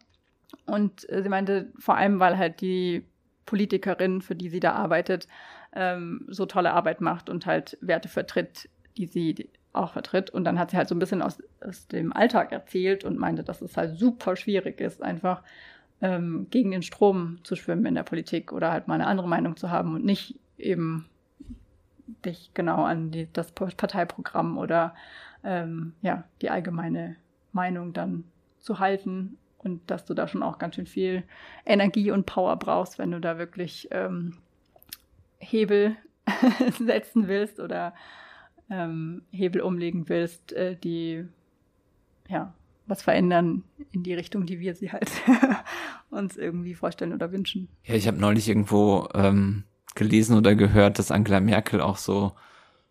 Und äh, sie meinte, vor allem, weil halt die Politikerin, für die sie da arbeitet, ähm, so tolle Arbeit macht und halt Werte vertritt, die sie auch vertritt. Und dann hat sie halt so ein bisschen aus, aus dem Alltag erzählt und meinte, dass es halt super schwierig ist, einfach ähm, gegen den Strom zu schwimmen in der Politik oder halt mal eine andere Meinung zu haben und nicht eben dich genau an die, das Parteiprogramm oder ähm, ja, die allgemeine Meinung dann zu halten und dass du da schon auch ganz schön viel Energie und Power brauchst, wenn du da wirklich ähm, Hebel setzen willst oder ähm, Hebel umlegen willst, äh, die ja was verändern in die Richtung, die wir sie halt uns irgendwie vorstellen oder wünschen. Ja, ich habe neulich irgendwo ähm, gelesen oder gehört, dass Angela Merkel auch so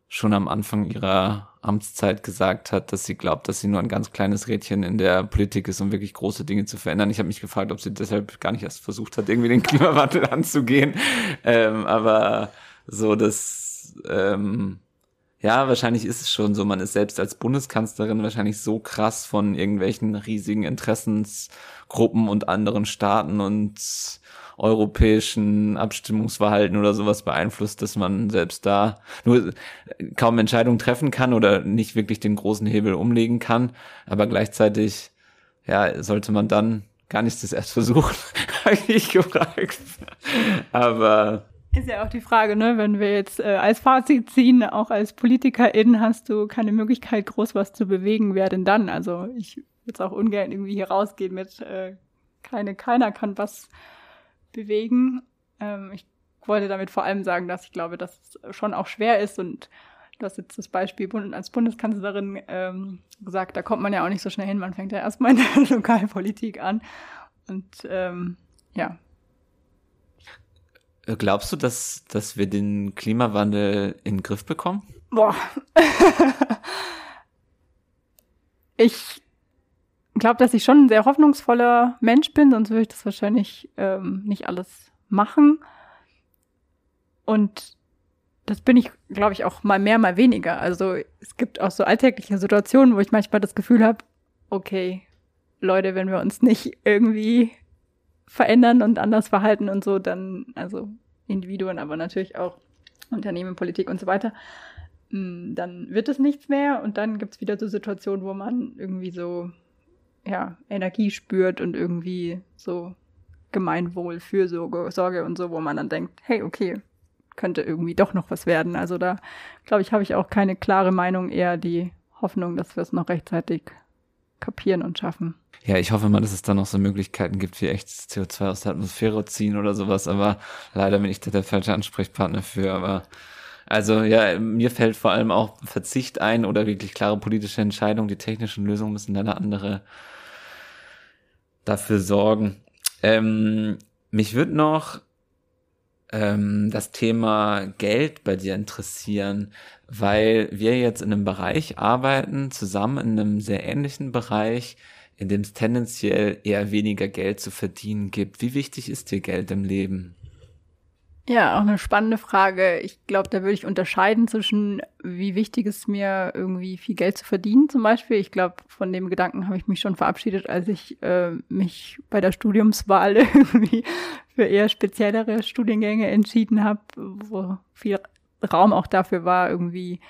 schon am Anfang ihrer Amtszeit gesagt hat, dass sie glaubt, dass sie nur ein ganz kleines Rädchen in der Politik ist, um wirklich große Dinge zu verändern. Ich habe mich gefragt, ob sie deshalb gar nicht erst versucht hat, irgendwie den Klimawandel anzugehen. Ähm, aber so das, ähm, ja, wahrscheinlich ist es schon so. Man ist selbst als Bundeskanzlerin wahrscheinlich so krass von irgendwelchen riesigen Interessensgruppen und anderen Staaten und europäischen Abstimmungsverhalten oder sowas beeinflusst, dass man selbst da nur kaum Entscheidungen treffen kann oder nicht wirklich den großen Hebel umlegen kann. Aber gleichzeitig, ja, sollte man dann gar nicht das erst versuchen, habe ich gefragt. Aber ist ja auch die Frage, ne, wenn wir jetzt äh, als Fazit ziehen, auch als PolitikerIn hast du keine Möglichkeit, groß was zu bewegen, wer denn dann? Also ich würde jetzt auch ungern irgendwie hier rausgehen mit äh, keine, keiner kann was bewegen. Ähm, ich wollte damit vor allem sagen, dass ich glaube, dass es schon auch schwer ist und du hast jetzt das Beispiel als Bundeskanzlerin ähm, gesagt, da kommt man ja auch nicht so schnell hin, man fängt ja erstmal in der Lokalpolitik an. Und ähm, ja, glaubst du, dass, dass wir den Klimawandel in den Griff bekommen? Boah. ich glaube, dass ich schon ein sehr hoffnungsvoller Mensch bin, sonst würde ich das wahrscheinlich ähm, nicht alles machen. Und das bin ich, glaube ich, auch mal mehr, mal weniger. Also es gibt auch so alltägliche Situationen, wo ich manchmal das Gefühl habe, okay, Leute, wenn wir uns nicht irgendwie verändern und anders verhalten und so, dann, also Individuen, aber natürlich auch Unternehmen, Politik und so weiter, mm, dann wird es nichts mehr und dann gibt es wieder so Situationen, wo man irgendwie so, ja, Energie spürt und irgendwie so Gemeinwohl, Fürsorge Sorge und so, wo man dann denkt, hey, okay, könnte irgendwie doch noch was werden. Also da, glaube ich, habe ich auch keine klare Meinung, eher die Hoffnung, dass wir es noch rechtzeitig kapieren und schaffen. Ja, ich hoffe mal, dass es da noch so Möglichkeiten gibt, wie echt CO2 aus der Atmosphäre ziehen oder sowas, aber leider bin ich da der falsche Ansprechpartner für, aber also ja, mir fällt vor allem auch Verzicht ein oder wirklich klare politische Entscheidungen. Die technischen Lösungen müssen dann andere dafür sorgen. Ähm, mich würde noch ähm, das Thema Geld bei dir interessieren, weil wir jetzt in einem Bereich arbeiten, zusammen in einem sehr ähnlichen Bereich, in dem es tendenziell eher weniger Geld zu verdienen gibt. Wie wichtig ist dir Geld im Leben? Ja, auch eine spannende Frage. Ich glaube, da würde ich unterscheiden zwischen, wie wichtig es mir irgendwie viel Geld zu verdienen zum Beispiel. Ich glaube, von dem Gedanken habe ich mich schon verabschiedet, als ich äh, mich bei der Studiumswahl irgendwie für eher speziellere Studiengänge entschieden habe, wo viel Raum auch dafür war, irgendwie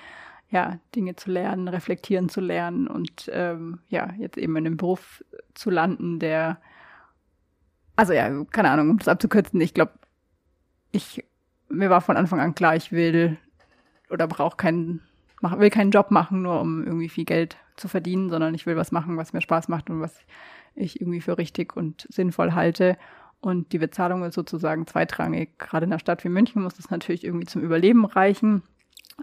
ja, Dinge zu lernen, reflektieren zu lernen und ähm, ja, jetzt eben in einem Beruf zu landen, der also ja, keine Ahnung, um das abzukürzen, ich glaube, ich, mir war von Anfang an klar, ich will oder brauche keinen, mach, will keinen Job machen, nur um irgendwie viel Geld zu verdienen, sondern ich will was machen, was mir Spaß macht und was ich irgendwie für richtig und sinnvoll halte. Und die Bezahlung ist sozusagen zweitrangig. Gerade in einer Stadt wie München muss das natürlich irgendwie zum Überleben reichen.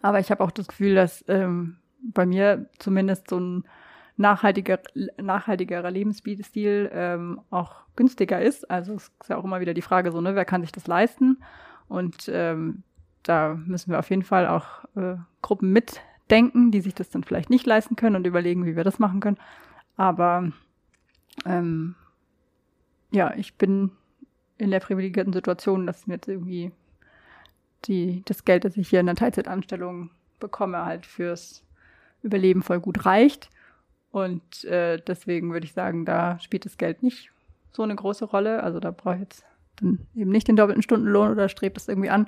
Aber ich habe auch das Gefühl, dass ähm, bei mir zumindest so ein nachhaltiger, nachhaltigerer Lebensstil ähm, auch günstiger ist. Also es ist ja auch immer wieder die Frage so, ne, wer kann sich das leisten? Und ähm, da müssen wir auf jeden Fall auch äh, Gruppen mitdenken, die sich das dann vielleicht nicht leisten können und überlegen, wie wir das machen können. Aber ähm, ja, ich bin in der privilegierten Situation, dass mir jetzt irgendwie die, das Geld, das ich hier in der Teilzeitanstellung bekomme, halt fürs Überleben voll gut reicht. Und äh, deswegen würde ich sagen, da spielt das Geld nicht so eine große Rolle. Also da brauche ich jetzt dann eben nicht den doppelten Stundenlohn oder strebt das irgendwie an.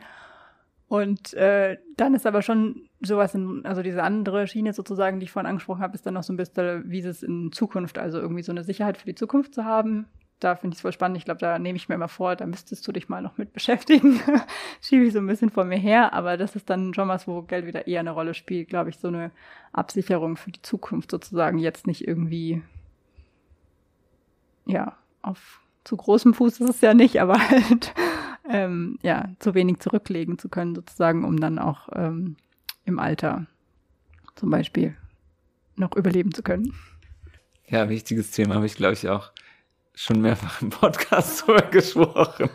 Und äh, dann ist aber schon sowas in, also diese andere Schiene sozusagen, die ich vorhin angesprochen habe, ist dann noch so ein bisschen, wie es in Zukunft, also irgendwie so eine Sicherheit für die Zukunft zu haben, da finde ich es voll spannend. Ich glaube, da nehme ich mir immer vor, da müsstest du dich mal noch mit beschäftigen. Schiebe ich so ein bisschen vor mir her, aber das ist dann schon was, wo Geld wieder eher eine Rolle spielt, glaube ich, so eine Absicherung für die Zukunft sozusagen. Jetzt nicht irgendwie, ja, auf zu großem Fuß ist es ja nicht, aber halt, ähm, ja, zu wenig zurücklegen zu können, sozusagen, um dann auch ähm, im Alter zum Beispiel noch überleben zu können. Ja, wichtiges Thema habe ich, glaube ich, auch schon mehrfach im Podcast drüber gesprochen.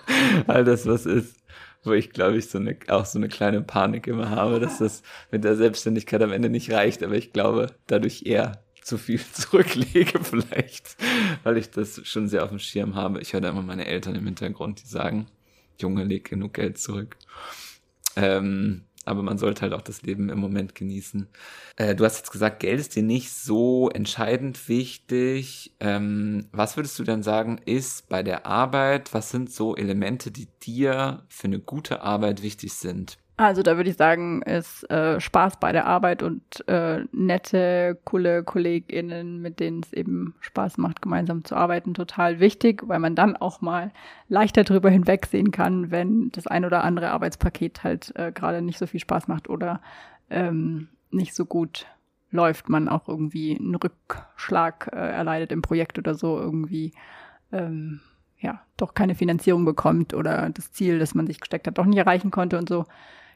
All das, was ist, wo ich, glaube ich, so eine, auch so eine kleine Panik immer habe, dass das mit der Selbstständigkeit am Ende nicht reicht, aber ich glaube, dadurch eher zu viel zurücklege vielleicht, weil ich das schon sehr auf dem Schirm habe. Ich höre da immer meine Eltern im Hintergrund, die sagen, Junge, leg genug Geld zurück. Ähm, aber man sollte halt auch das Leben im Moment genießen. Äh, du hast jetzt gesagt, Geld ist dir nicht so entscheidend wichtig. Ähm, was würdest du dann sagen, ist bei der Arbeit, was sind so Elemente, die dir für eine gute Arbeit wichtig sind? Also da würde ich sagen, ist äh, Spaß bei der Arbeit und äh, nette, coole KollegInnen, mit denen es eben Spaß macht, gemeinsam zu arbeiten, total wichtig, weil man dann auch mal leichter drüber hinwegsehen kann, wenn das ein oder andere Arbeitspaket halt äh, gerade nicht so viel Spaß macht oder ähm, nicht so gut läuft, man auch irgendwie einen Rückschlag äh, erleidet im Projekt oder so irgendwie. Ähm, ja, doch keine Finanzierung bekommt oder das Ziel, das man sich gesteckt hat, doch nicht erreichen konnte und so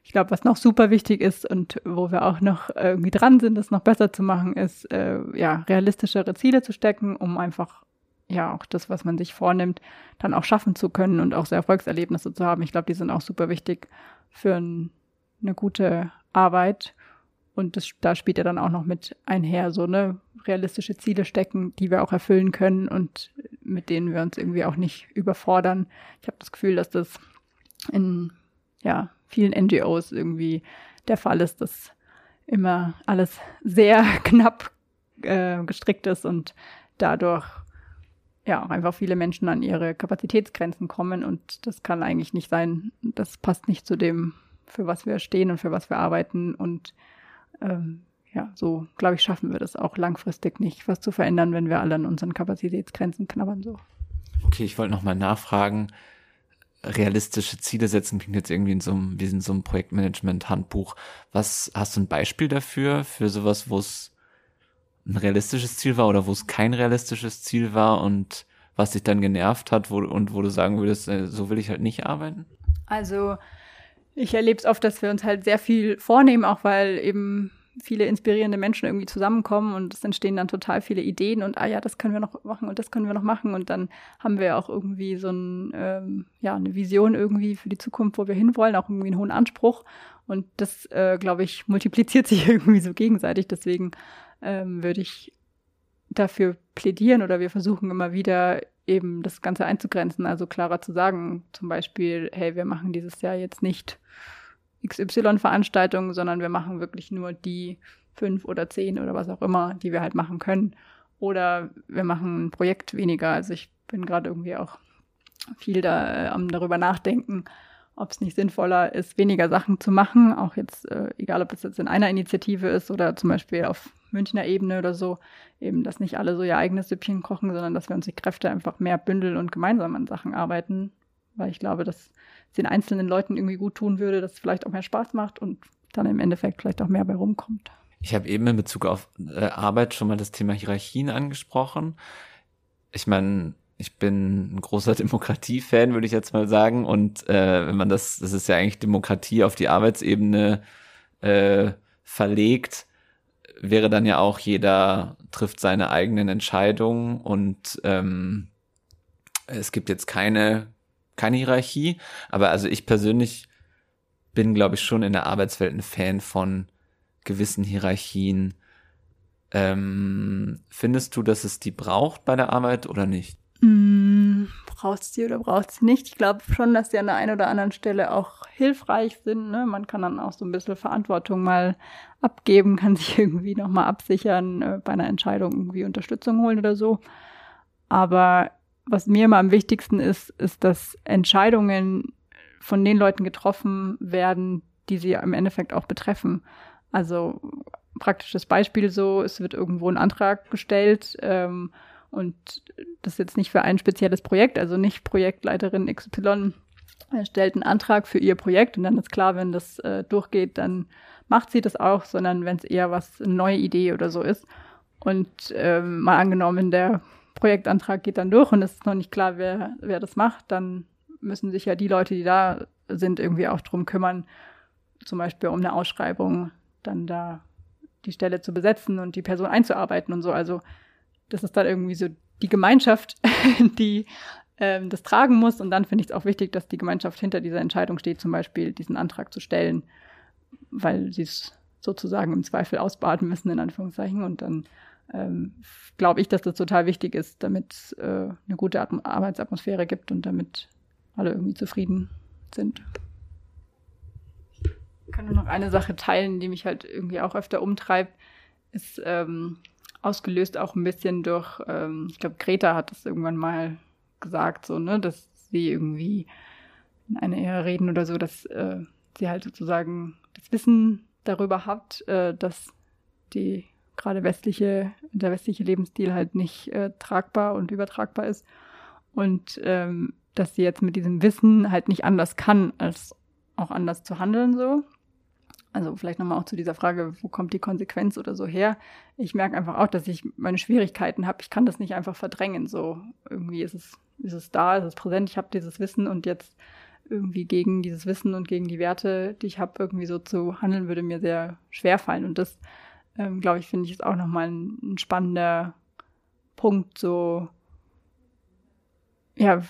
ich glaube, was noch super wichtig ist und wo wir auch noch irgendwie dran sind, das noch besser zu machen, ist, äh, ja, realistischere Ziele zu stecken, um einfach, ja, auch das, was man sich vornimmt, dann auch schaffen zu können und auch so Erfolgserlebnisse zu haben. Ich glaube, die sind auch super wichtig für ein, eine gute Arbeit. Und das, da spielt ja dann auch noch mit einher, so ne, realistische Ziele stecken, die wir auch erfüllen können und mit denen wir uns irgendwie auch nicht überfordern. Ich habe das Gefühl, dass das in ja, vielen NGOs irgendwie der Fall ist, dass immer alles sehr knapp äh, gestrickt ist und dadurch ja auch einfach viele Menschen an ihre Kapazitätsgrenzen kommen und das kann eigentlich nicht sein. Das passt nicht zu dem, für was wir stehen und für was wir arbeiten und ähm, ja, so glaube ich, schaffen wir das auch langfristig nicht, was zu verändern, wenn wir alle an unseren Kapazitätsgrenzen knabbern so. Okay, ich wollte noch mal nachfragen realistische Ziele setzen klingt jetzt irgendwie in so einem, wie in so einem Projektmanagement-Handbuch. Was hast du ein Beispiel dafür, für sowas, wo es ein realistisches Ziel war oder wo es kein realistisches Ziel war und was dich dann genervt hat wo, und wo du sagen würdest, äh, so will ich halt nicht arbeiten? Also ich erlebe es oft, dass wir uns halt sehr viel vornehmen, auch weil eben viele inspirierende Menschen irgendwie zusammenkommen und es entstehen dann total viele Ideen und ah ja, das können wir noch machen und das können wir noch machen. Und dann haben wir auch irgendwie so ein, ähm, ja, eine Vision irgendwie für die Zukunft, wo wir hinwollen, auch irgendwie einen hohen Anspruch. Und das, äh, glaube ich, multipliziert sich irgendwie so gegenseitig. Deswegen ähm, würde ich dafür plädieren oder wir versuchen immer wieder eben das Ganze einzugrenzen, also klarer zu sagen, zum Beispiel, hey, wir machen dieses Jahr jetzt nicht XY-Veranstaltungen, sondern wir machen wirklich nur die fünf oder zehn oder was auch immer, die wir halt machen können. Oder wir machen ein Projekt weniger. Also ich bin gerade irgendwie auch viel da äh, am darüber nachdenken, ob es nicht sinnvoller ist, weniger Sachen zu machen. Auch jetzt, äh, egal ob es jetzt in einer Initiative ist oder zum Beispiel auf Münchner Ebene oder so, eben, dass nicht alle so ihr eigenes Süppchen kochen, sondern dass wir uns die Kräfte einfach mehr bündeln und gemeinsam an Sachen arbeiten. Weil ich glaube, dass den einzelnen Leuten irgendwie gut tun würde, dass es vielleicht auch mehr Spaß macht und dann im Endeffekt vielleicht auch mehr bei rumkommt. Ich habe eben in Bezug auf äh, Arbeit schon mal das Thema Hierarchien angesprochen. Ich meine, ich bin ein großer Demokratie-Fan, würde ich jetzt mal sagen. Und äh, wenn man das, das ist ja eigentlich Demokratie auf die Arbeitsebene äh, verlegt, wäre dann ja auch jeder trifft seine eigenen Entscheidungen und ähm, es gibt jetzt keine keine Hierarchie, aber also ich persönlich bin, glaube ich, schon in der Arbeitswelt ein Fan von gewissen Hierarchien. Ähm, findest du, dass es die braucht bei der Arbeit oder nicht? Mm, braucht es die oder braucht sie nicht? Ich glaube schon, dass die an der einen oder anderen Stelle auch hilfreich sind. Ne? Man kann dann auch so ein bisschen Verantwortung mal abgeben, kann sich irgendwie nochmal absichern, äh, bei einer Entscheidung irgendwie Unterstützung holen oder so. Aber was mir immer am wichtigsten ist, ist, dass Entscheidungen von den Leuten getroffen werden, die sie im Endeffekt auch betreffen. Also praktisches Beispiel so, es wird irgendwo ein Antrag gestellt ähm, und das ist jetzt nicht für ein spezielles Projekt, also nicht Projektleiterin XY stellt einen Antrag für ihr Projekt und dann ist klar, wenn das äh, durchgeht, dann macht sie das auch, sondern wenn es eher was, eine neue Idee oder so ist. Und ähm, mal angenommen, der Projektantrag geht dann durch und es ist noch nicht klar, wer, wer das macht, dann müssen sich ja die Leute, die da sind, irgendwie auch drum kümmern, zum Beispiel um eine Ausschreibung, dann da die Stelle zu besetzen und die Person einzuarbeiten und so. Also das ist dann irgendwie so die Gemeinschaft, die ähm, das tragen muss. Und dann finde ich es auch wichtig, dass die Gemeinschaft hinter dieser Entscheidung steht, zum Beispiel diesen Antrag zu stellen, weil sie es sozusagen im Zweifel ausbaden müssen, in Anführungszeichen. Und dann ähm, glaube ich, dass das total wichtig ist, damit es äh, eine gute At Arbeitsatmosphäre gibt und damit alle irgendwie zufrieden sind. Ich kann nur noch eine Sache teilen, die mich halt irgendwie auch öfter umtreibt, ist ähm, ausgelöst auch ein bisschen durch, ähm, ich glaube, Greta hat das irgendwann mal gesagt, so, ne, dass sie irgendwie in einer ihrer Reden oder so, dass äh, sie halt sozusagen das Wissen darüber hat, äh, dass die gerade westliche, der westliche Lebensstil halt nicht äh, tragbar und übertragbar ist. Und ähm, dass sie jetzt mit diesem Wissen halt nicht anders kann, als auch anders zu handeln so. Also vielleicht nochmal auch zu dieser Frage, wo kommt die Konsequenz oder so her? Ich merke einfach auch, dass ich meine Schwierigkeiten habe. Ich kann das nicht einfach verdrängen. So irgendwie ist es, ist es da, ist es präsent. Ich habe dieses Wissen und jetzt irgendwie gegen dieses Wissen und gegen die Werte, die ich habe, irgendwie so zu handeln, würde mir sehr schwer fallen. Und das, ähm, glaube ich, finde ich ist auch nochmal ein, ein spannender Punkt. So, ja,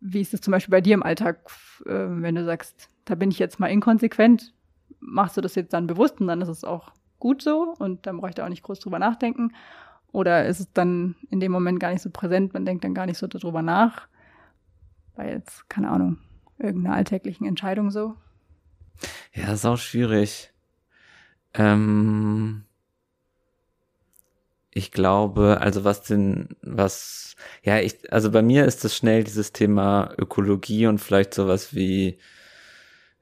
wie ist es zum Beispiel bei dir im Alltag, äh, wenn du sagst, da bin ich jetzt mal inkonsequent? Machst du das jetzt dann bewusst und dann ist es auch gut so und dann da auch nicht groß drüber nachdenken? Oder ist es dann in dem Moment gar nicht so präsent, man denkt dann gar nicht so darüber nach? Weil jetzt, keine Ahnung, irgendeiner alltäglichen Entscheidung so? Ja, ist auch schwierig. Ähm, ich glaube, also was den, was, ja, ich, also bei mir ist das schnell dieses Thema Ökologie und vielleicht sowas wie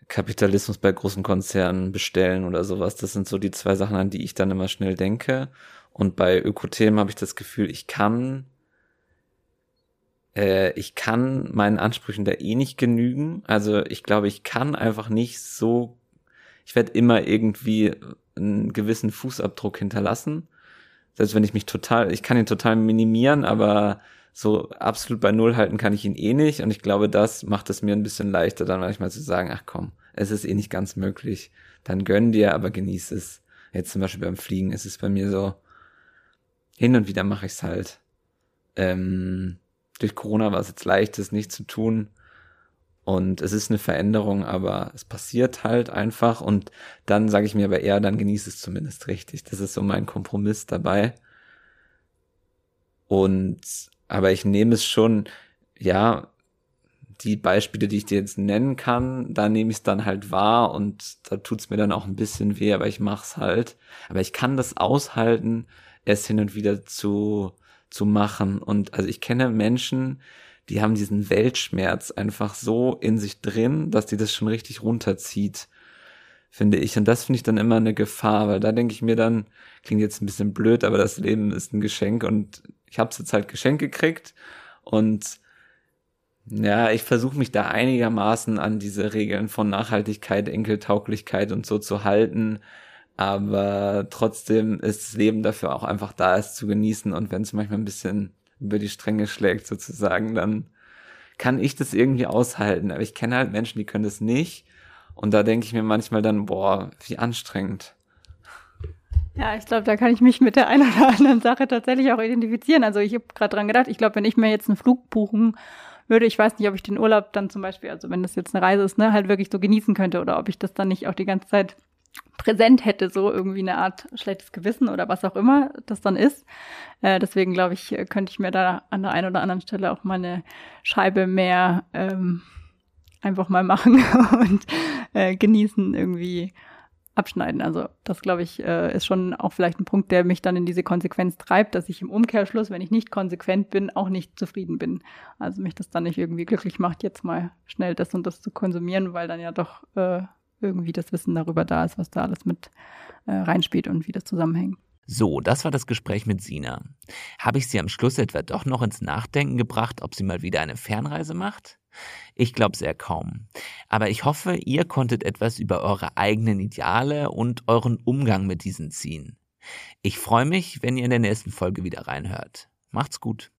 Kapitalismus bei großen Konzernen bestellen oder sowas. Das sind so die zwei Sachen, an die ich dann immer schnell denke. Und bei Ökothemen habe ich das Gefühl, ich kann, äh, ich kann meinen Ansprüchen da eh nicht genügen. Also ich glaube, ich kann einfach nicht so, ich werde immer irgendwie einen gewissen Fußabdruck hinterlassen selbst wenn ich mich total, ich kann ihn total minimieren, aber so absolut bei Null halten kann ich ihn eh nicht. Und ich glaube, das macht es mir ein bisschen leichter, dann manchmal zu sagen, ach komm, es ist eh nicht ganz möglich. Dann gönn dir, aber genieß es. Jetzt zum Beispiel beim Fliegen ist es bei mir so, hin und wieder mache ich es halt. Ähm, durch Corona war es jetzt leicht, es nicht zu tun. Und es ist eine Veränderung, aber es passiert halt einfach. Und dann sage ich mir aber eher, dann genieße es zumindest richtig. Das ist so mein Kompromiss dabei. Und, aber ich nehme es schon, ja, die Beispiele, die ich dir jetzt nennen kann, da nehme ich es dann halt wahr und da tut es mir dann auch ein bisschen weh, aber ich mach's halt. Aber ich kann das aushalten, es hin und wieder zu, zu machen. Und also ich kenne Menschen, die haben diesen Weltschmerz einfach so in sich drin, dass die das schon richtig runterzieht, finde ich. Und das finde ich dann immer eine Gefahr, weil da denke ich mir dann, klingt jetzt ein bisschen blöd, aber das Leben ist ein Geschenk und ich habe jetzt halt geschenkt gekriegt und ja, ich versuche mich da einigermaßen an diese Regeln von Nachhaltigkeit, Enkeltauglichkeit und so zu halten. Aber trotzdem ist das Leben dafür auch einfach da, es zu genießen. Und wenn es manchmal ein bisschen über die Stränge schlägt sozusagen, dann kann ich das irgendwie aushalten. Aber ich kenne halt Menschen, die können das nicht. Und da denke ich mir manchmal dann, boah, wie anstrengend. Ja, ich glaube, da kann ich mich mit der einen oder anderen Sache tatsächlich auch identifizieren. Also ich habe gerade dran gedacht, ich glaube, wenn ich mir jetzt einen Flug buchen würde, ich weiß nicht, ob ich den Urlaub dann zum Beispiel, also wenn das jetzt eine Reise ist, ne, halt wirklich so genießen könnte oder ob ich das dann nicht auch die ganze Zeit präsent hätte, so irgendwie eine Art schlechtes Gewissen oder was auch immer das dann ist. Äh, deswegen glaube ich, könnte ich mir da an der einen oder anderen Stelle auch mal eine Scheibe mehr ähm, einfach mal machen und äh, genießen irgendwie abschneiden. Also das glaube ich äh, ist schon auch vielleicht ein Punkt, der mich dann in diese Konsequenz treibt, dass ich im Umkehrschluss, wenn ich nicht konsequent bin, auch nicht zufrieden bin. Also mich das dann nicht irgendwie glücklich macht, jetzt mal schnell das und das zu konsumieren, weil dann ja doch äh, irgendwie das Wissen darüber da ist, was da alles mit äh, reinspielt und wie das zusammenhängt. So, das war das Gespräch mit Sina. Habe ich sie am Schluss etwa doch noch ins Nachdenken gebracht, ob sie mal wieder eine Fernreise macht? Ich glaube sehr kaum. Aber ich hoffe, ihr konntet etwas über eure eigenen Ideale und euren Umgang mit diesen ziehen. Ich freue mich, wenn ihr in der nächsten Folge wieder reinhört. Macht's gut.